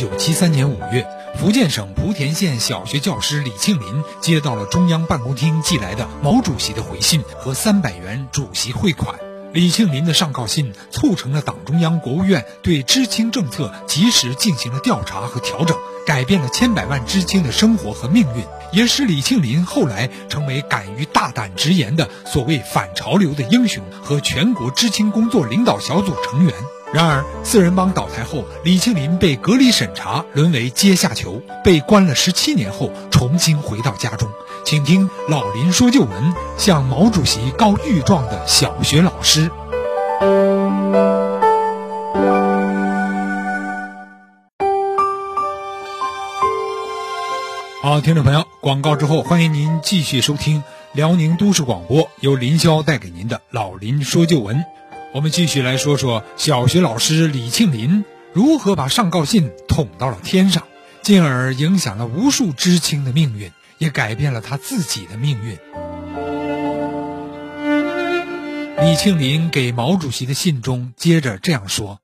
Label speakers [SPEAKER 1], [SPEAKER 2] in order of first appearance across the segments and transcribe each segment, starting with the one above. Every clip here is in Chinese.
[SPEAKER 1] 九七三年五月，福建省莆田县小学教师李庆林接到了中央办公厅寄来的毛主席的回信和三百元主席汇款。李庆林的上告信促成了党中央、国务院对知青政策及时进行了调查和调整，改变了千百万知青的生活和命运，也使李庆林后来成为敢于大胆直言的所谓反潮流的英雄和全国知青工作领导小组成员。然而，四人帮倒台后，李庆林被隔离审查，沦为阶下囚，被关了十七年后，重新回到家中。请听老林说旧闻，向毛主席告御状的小学老师。好，听众朋友，广告之后，欢迎您继续收听辽宁都市广播，由林霄带给您的老林说旧闻。我们继续来说说小学老师李庆林如何把上告信捅到了天上，进而影响了无数知青的命运，也改变了他自己的命运。李庆林给毛主席的信中接着这样说：“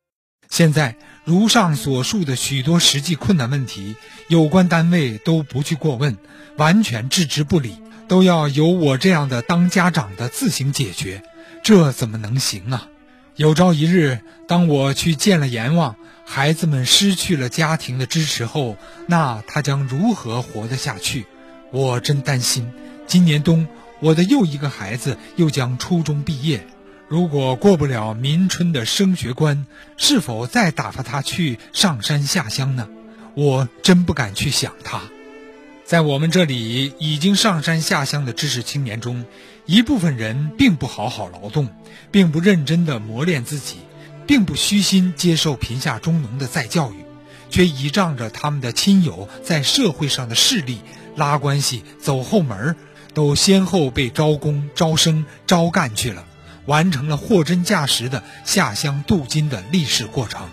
[SPEAKER 1] 现在如上所述的许多实际困难问题，有关单位都不去过问，完全置之不理，都要由我这样的当家长的自行解决，这怎么能行啊？”有朝一日，当我去见了阎王，孩子们失去了家庭的支持后，那他将如何活得下去？我真担心。今年冬，我的又一个孩子又将初中毕业，如果过不了民春的升学关，是否再打发他去上山下乡呢？我真不敢去想他。在我们这里已经上山下乡的知识青年中，一部分人并不好好劳动，并不认真地磨练自己，并不虚心接受贫下中农的再教育，却倚仗着他们的亲友在社会上的势力拉关系、走后门，都先后被招工、招生、招干去了，完成了货真价实的下乡镀金的历史过程。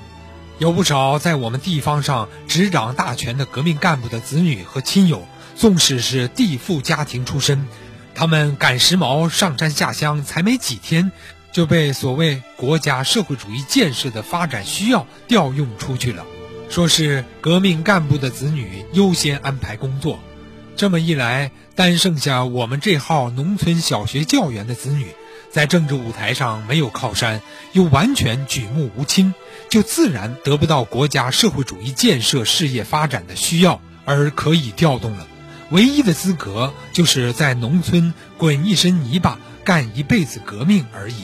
[SPEAKER 1] 有不少在我们地方上执掌大权的革命干部的子女和亲友，纵使是地富家庭出身，他们赶时髦上山下乡才没几天，就被所谓国家社会主义建设的发展需要调用出去了，说是革命干部的子女优先安排工作。这么一来，单剩下我们这号农村小学教员的子女。在政治舞台上没有靠山，又完全举目无亲，就自然得不到国家社会主义建设事业发展的需要而可以调动了。唯一的资格就是在农村滚一身泥巴，干一辈子革命而已。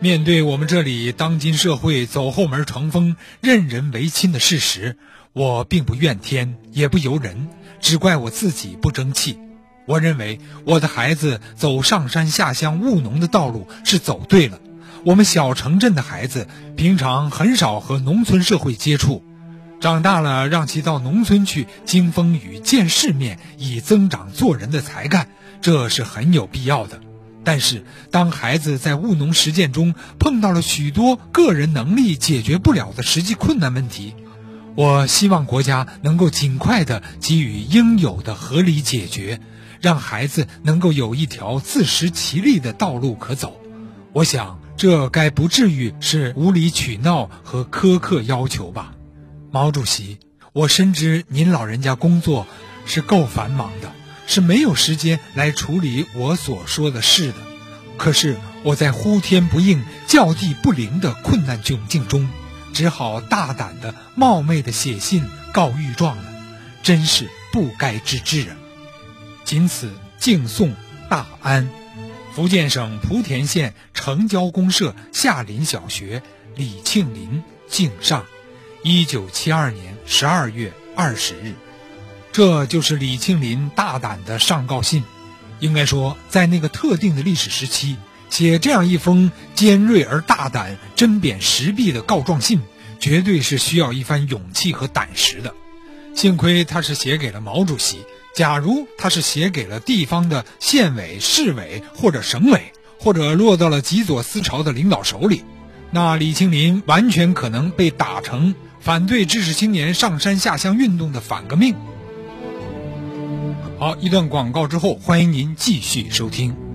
[SPEAKER 1] 面对我们这里当今社会走后门成风、任人唯亲的事实，我并不怨天，也不尤人，只怪我自己不争气。我认为我的孩子走上山下乡务农的道路是走对了。我们小城镇的孩子平常很少和农村社会接触，长大了让其到农村去经风雨、见世面，以增长做人的才干，这是很有必要的。但是，当孩子在务农实践中碰到了许多个人能力解决不了的实际困难问题，我希望国家能够尽快的给予应有的合理解决。让孩子能够有一条自食其力的道路可走，我想这该不至于是无理取闹和苛刻要求吧。毛主席，我深知您老人家工作是够繁忙的，是没有时间来处理我所说的事的。可是我在呼天不应、叫地不灵的困难窘境中，只好大胆的、冒昧的写信告御状了，真是不该之至啊。仅此敬送大安，福建省莆田县城郊公社下林小学李庆林敬上，一九七二年十二月二十日。这就是李庆林大胆的上告信。应该说，在那个特定的历史时期，写这样一封尖锐而大胆、针砭时弊的告状信，绝对是需要一番勇气和胆识的。幸亏他是写给了毛主席。假如他是写给了地方的县委、市委或者省委，或者落到了极左思潮的领导手里，那李庆林完全可能被打成反对知识青年上山下乡运动的反革命。好，一段广告之后，欢迎您继续收听。